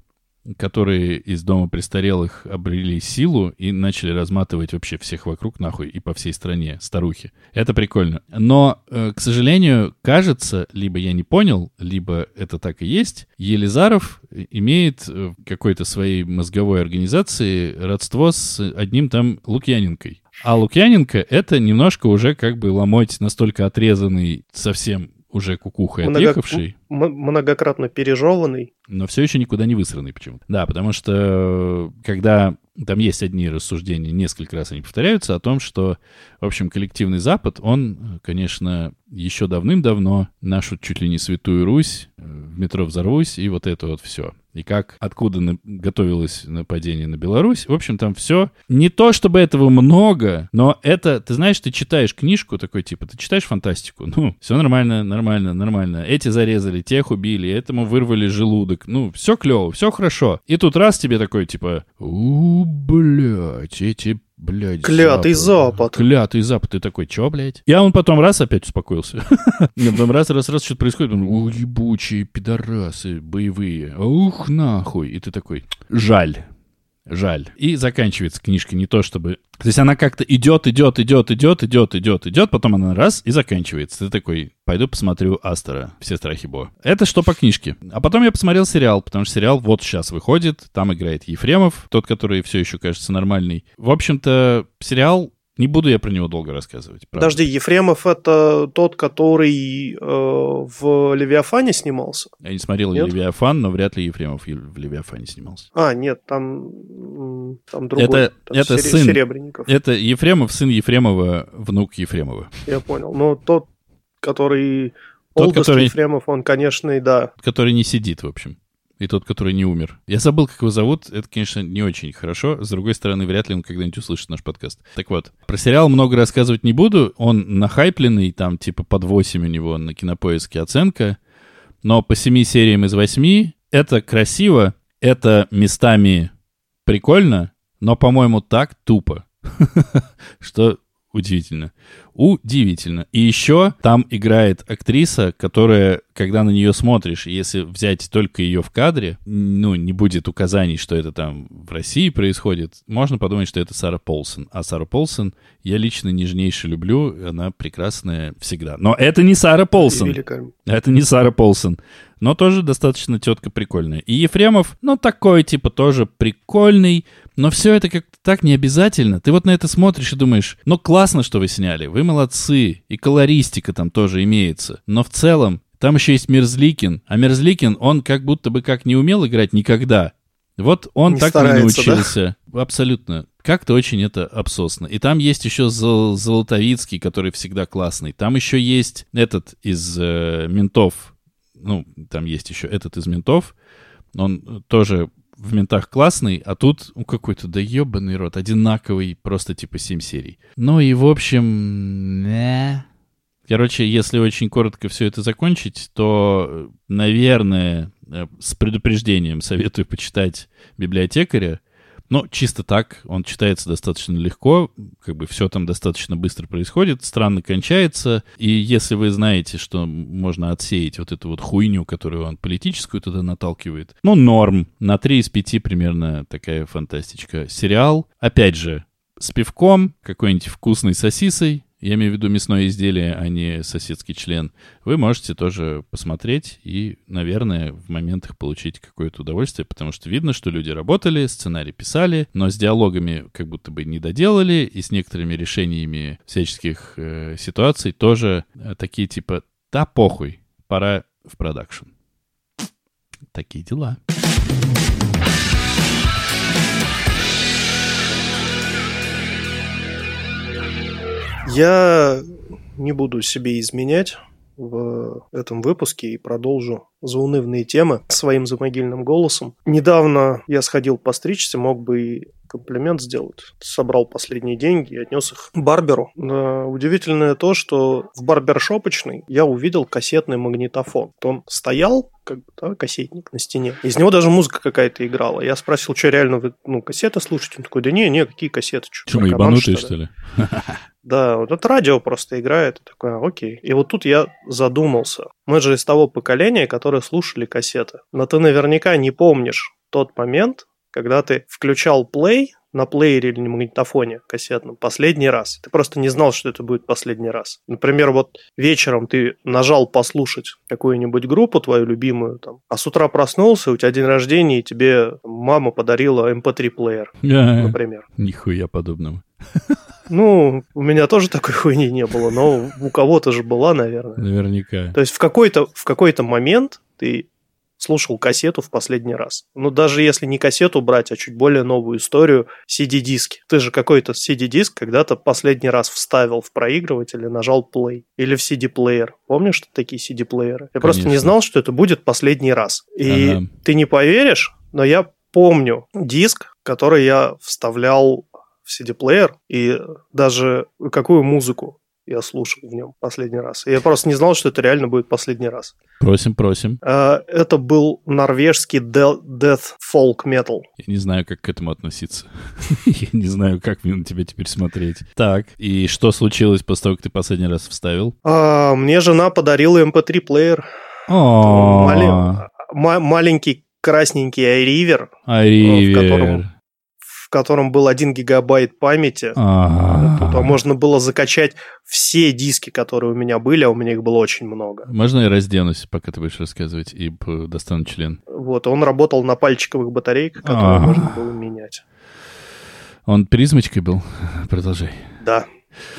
которые из дома престарелых обрели силу и начали разматывать вообще всех вокруг нахуй и по всей стране, старухи. Это прикольно. Но, э, к сожалению, кажется, либо я не понял, либо это так и есть, Елизаров имеет э, какой-то своей мозговой организации родство с одним там Лукьяненкой. А Лукьяненко — это немножко уже как бы ломоть настолько отрезанный совсем уже кукухой Много... отъехавший. Многократно пережеванный. Но все еще никуда не высранный почему-то. Да, потому что когда там есть одни рассуждения, несколько раз они повторяются, о том, что, в общем, коллективный Запад, он, конечно, еще давным-давно нашу чуть ли не святую Русь, э, в метро взорвусь, и вот это вот все. И как, откуда на, готовилось нападение на Беларусь. В общем, там все. Не то, чтобы этого много, но это, ты знаешь, ты читаешь книжку такой, типа, ты читаешь фантастику, ну, все нормально, нормально, нормально. Эти зарезали, тех убили, этому вырвали желудок. Ну, все клево, все хорошо. И тут раз тебе такой, типа, у, блядь, эти Блядь, Клятый Запад. Запад. Клятый Запад. Ты такой, чё, блядь? Я он потом раз опять успокоился. Потом раз, раз, раз что-то происходит. Ух, ебучие пидорасы боевые. Ух, нахуй. И ты такой, жаль. Жаль. И заканчивается книжка не то чтобы... То есть она как-то идет, идет, идет, идет, идет, идет, идет, потом она раз и заканчивается. Ты такой, пойду посмотрю Астера, все страхи Бо. Это что по книжке. А потом я посмотрел сериал, потому что сериал вот сейчас выходит, там играет Ефремов, тот, который все еще кажется нормальный. В общем-то, сериал не буду я про него долго рассказывать. Правда. Подожди, Ефремов это тот, который э, в Левиафане снимался? Я не смотрел нет? Левиафан, но вряд ли Ефремов в Левиафане снимался. А, нет, там, там другой. Это, там это Сере- сын, Серебренников. Это Ефремов, сын Ефремова, внук Ефремова. Я понял. Но тот, который... Тот, который... Ефремов, он, конечно, и да. Который не сидит, в общем и тот, который не умер. Я забыл, как его зовут. Это, конечно, не очень хорошо. С другой стороны, вряд ли он когда-нибудь услышит наш подкаст. Так вот, про сериал много рассказывать не буду. Он нахайпленный, там типа под 8 у него на кинопоиске оценка. Но по 7 сериям из 8 это красиво, это местами прикольно, но, по-моему, так тупо, что удивительно. Удивительно. И еще там играет актриса, которая, когда на нее смотришь, если взять только ее в кадре, ну, не будет указаний, что это там в России происходит, можно подумать, что это Сара Полсон. А Сара Полсон я лично нежнейше люблю, она прекрасная всегда. Но это не Сара Полсон. Это не Сара Полсон. Но тоже достаточно тетка прикольная. И Ефремов, ну, такой, типа, тоже прикольный, но все это как-то так не обязательно. Ты вот на это смотришь и думаешь, ну, классно, что вы сняли, вы молодцы, и колористика там тоже имеется. Но в целом, там еще есть Мерзликин, а Мерзликин, он как будто бы как не умел играть никогда. Вот он не так не научился. Да? Абсолютно. Как-то очень это обсосно. И там есть еще Зол- Золотовицкий, который всегда классный. Там еще есть этот из э, ментов. Ну, там есть еще этот из ментов. Он тоже в ментах классный, а тут ну, какой-то да ебаный рот, одинаковый, просто типа 7 серий. Ну и в общем... Э... Короче, если очень коротко все это закончить, то, наверное, э, с предупреждением советую почитать библиотекаря, но чисто так, он читается достаточно легко, как бы все там достаточно быстро происходит, странно кончается, и если вы знаете, что можно отсеять вот эту вот хуйню, которую он политическую туда наталкивает, ну, норм, на 3 из 5 примерно такая фантастичка. Сериал, опять же, с пивком, какой-нибудь вкусной сосисой, я имею в виду мясное изделие, а не соседский член, вы можете тоже посмотреть и, наверное, в моментах получить какое-то удовольствие, потому что видно, что люди работали, сценарий писали, но с диалогами как будто бы не доделали, и с некоторыми решениями всяческих э, ситуаций тоже э, такие типа «да похуй, пора в продакшн». Такие дела. Я не буду себе изменять в этом выпуске и продолжу заунывные темы своим замогильным голосом. Недавно я сходил постричься, мог бы и комплимент сделать. Собрал последние деньги и отнес их барберу. Но удивительное то, что в барбершопочной я увидел кассетный магнитофон. Он стоял, как бы, да, кассетник на стене. Из него даже музыка какая-то играла. Я спросил, что реально вы, ну, кассеты слушаете? Он такой, да не, не, какие кассеты? Что, мы ебанутые, что ли? Да, вот это радио просто играет. Такое, «А, окей. И вот тут я задумался. Мы же из того поколения, которое слушали кассеты. Но ты наверняка не помнишь, тот момент, когда ты включал play на плеере или на магнитофоне кассетном последний раз. Ты просто не знал, что это будет последний раз. Например, вот вечером ты нажал послушать какую-нибудь группу твою любимую, там, а с утра проснулся, у тебя день рождения, и тебе мама подарила MP3-плеер, эм например. Нихуя подобного. Ну, у меня тоже такой хуйни не было, но у кого-то же была, наверное. Наверняка. То есть в какой-то в какой-то момент ты слушал кассету в последний раз. Ну, даже если не кассету брать, а чуть более новую историю, CD-диски. Ты же какой-то CD-диск когда-то последний раз вставил в проигрыватель и нажал play. Или в CD-плеер. Помнишь, что такие CD-плееры? Я Конечно. просто не знал, что это будет последний раз. И ага. ты не поверишь, но я помню диск, который я вставлял в CD-плеер, и даже какую музыку я слушал в нем последний раз. Я просто не знал, что это реально будет последний раз. Просим, просим. А, это был норвежский death folk metal. Я не знаю, как к этому относиться. Я не знаю, как мне на тебя теперь смотреть. Так, и что случилось после того, как ты последний раз вставил? А, мне жена подарила MP3-плеер. Маленький красненький iRiver. iRiver. В котором в котором был 1 гигабайт памяти. А можно было закачать все диски, которые у меня были, а у меня их было очень много. Можно я разденусь, пока ты будешь рассказывать, и достану член? Вот, он работал на пальчиковых батарейках, которые можно было менять. Он призмочкой был? Продолжай. Да.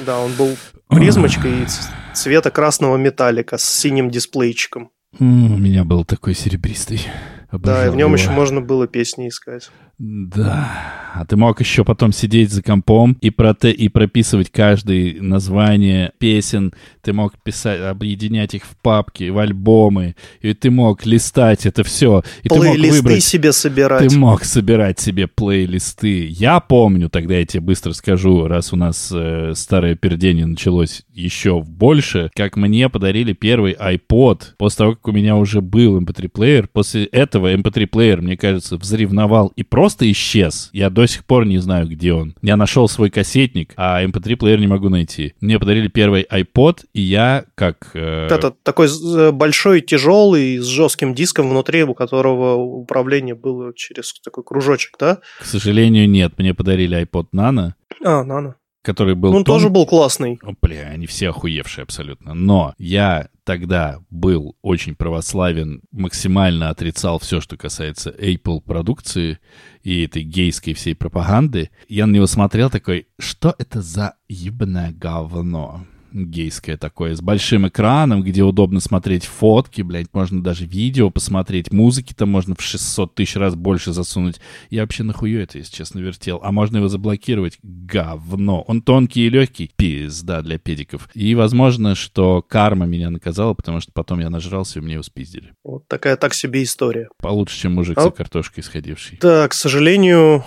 Да, он был призмочкой цвета красного металлика с синим дисплейчиком. У меня был такой серебристый. Обожал да, и в нем его. еще можно было песни искать. Да. А ты мог еще потом сидеть за компом и, проте, и прописывать каждое название песен. Ты мог писать, объединять их в папки, в альбомы. И ты мог листать это все. И Плейлисты ты мог выбрать, себе собирать. Ты мог собирать себе плейлисты. Я помню, тогда я тебе быстро скажу, раз у нас э, старое пердение началось еще больше, как мне подарили первый iPod после того, как у меня уже был MP3-плеер. Эм после этого MP3-плеер, эм мне кажется, взревновал и просто просто исчез. Я до сих пор не знаю, где он. Я нашел свой кассетник, а MP3-плеер не могу найти. Мне подарили первый iPod, и я как... Э... Это такой э, большой, тяжелый, с жестким диском внутри, у которого управление было через такой кружочек, да? К сожалению, нет. Мне подарили iPod Nano. А, Nano который был... Он тон... тоже был классный. О, бля, они все охуевшие абсолютно. Но я тогда был очень православен, максимально отрицал все, что касается Apple продукции и этой гейской всей пропаганды. Я на него смотрел такой, что это за ебаное говно? Гейское такое, с большим экраном, где удобно смотреть фотки, блядь, можно даже видео посмотреть, музыки-то можно в 600 тысяч раз больше засунуть. Я вообще нахую это, если честно, вертел. А можно его заблокировать? Говно. Он тонкий и легкий. Пизда для педиков. И возможно, что карма меня наказала, потому что потом я нажрался, и мне его спиздили. Вот такая так себе история. Получше, чем мужик а... за картошкой сходивший. Да, к сожалению,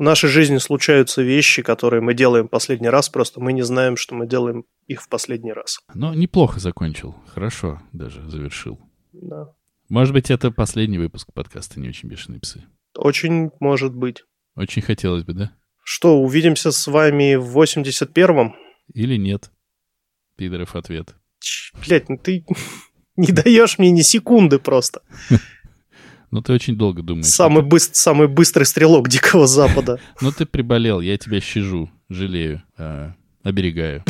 в нашей жизни случаются вещи, которые мы делаем последний раз, просто мы не знаем, что мы делаем их в последний раз. Но неплохо закончил. Хорошо даже завершил. Да. Может быть, это последний выпуск подкаста «Не очень бешеные псы». Очень может быть. Очень хотелось бы, да? Что, увидимся с вами в 81-м? Или нет? Пидоров ответ. Блять, ну ты не даешь мне ни секунды просто. Ну, ты очень долго думаешь. Самый, быстр, самый быстрый стрелок Дикого Запада. Ну, ты приболел, я тебя щажу, жалею, а, оберегаю.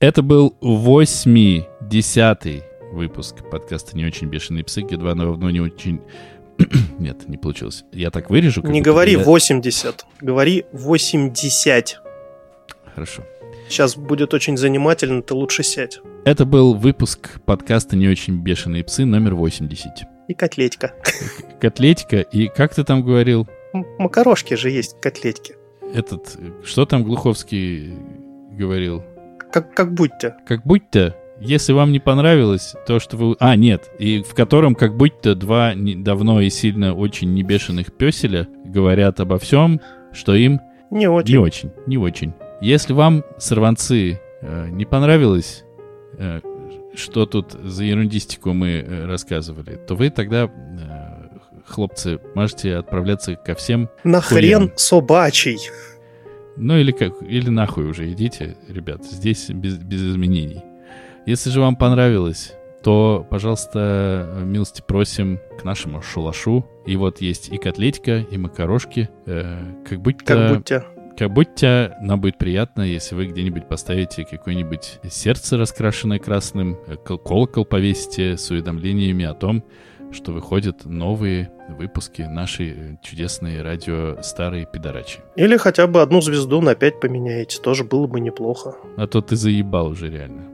Это был 80-й выпуск подкаста «Не очень бешеные псы», где два но не очень... Нет, не получилось. Я так вырежу. Не говори я... 80, говори 80. Хорошо. Сейчас будет очень занимательно, ты лучше сядь. Это был выпуск подкаста «Не очень бешеные псы» номер 80. И котлетика. Котлетика, и как ты там говорил? Макарошки же есть, котлетки. Этот, что там Глуховский говорил? Как, как будь-то. Как будь-то? Если вам не понравилось то, что вы... А, нет, и в котором как будто два давно и сильно очень небешеных песеля говорят обо всем, что им... Не очень. Не очень, не очень. Если вам, сорванцы, э, не понравилось, э, что тут за ерундистику мы э, рассказывали, то вы тогда, хлопцы, можете отправляться ко всем... На хрен собачий. Ну или как, или нахуй уже идите, ребят, здесь без, без изменений. Если же вам понравилось, то, пожалуйста, милости просим к нашему шалашу. И вот есть и котлетика, и макарошки. Э, как будто... Как будто. Как будто нам будет приятно, если вы где-нибудь поставите какое-нибудь сердце, раскрашенное красным, э, колокол повесите с уведомлениями о том, что выходят новые выпуски нашей э, чудесной радио «Старые пидорачи». Или хотя бы одну звезду на пять поменяете, тоже было бы неплохо. А то ты заебал уже реально.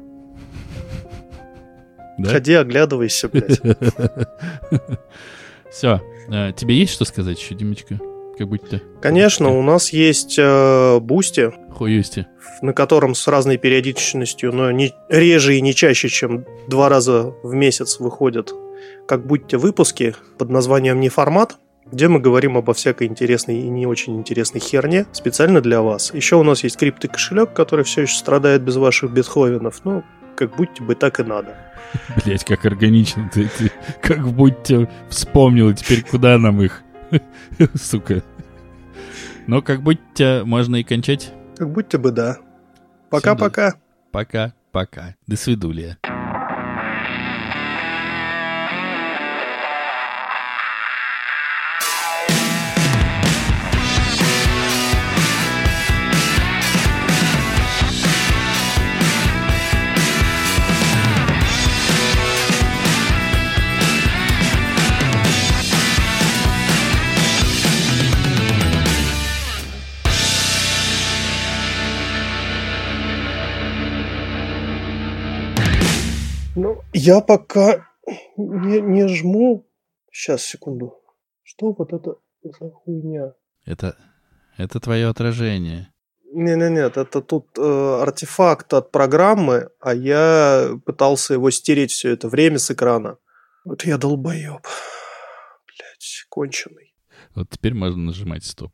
Да? Ходи, оглядывайся, блядь. Все. А, тебе есть что сказать еще, Димочка? Как будто. Конечно, у нас есть э, Boosty. Хуюсти. На котором с разной периодичностью, но не реже и не чаще, чем два раза в месяц выходят как будто выпуски под названием «Не формат», где мы говорим обо всякой интересной и не очень интересной херне специально для вас. Еще у нас есть крипто кошелек, который все еще страдает без ваших бетховенов, но как будто бы так и надо. Блять, как органично ты, ты как будто вспомнил, теперь куда нам их? Сука. Но как будто можно и кончать. Как будто бы да. Пока-пока. Пока-пока. До свидулия. Я пока не, не жму. Сейчас, секунду. Что вот это за хуйня? Это, это твое отражение. Не-не-нет, это тут э, артефакт от программы, а я пытался его стереть все это время с экрана. Вот я долбоеб. Блять, конченый. Вот теперь можно нажимать стоп.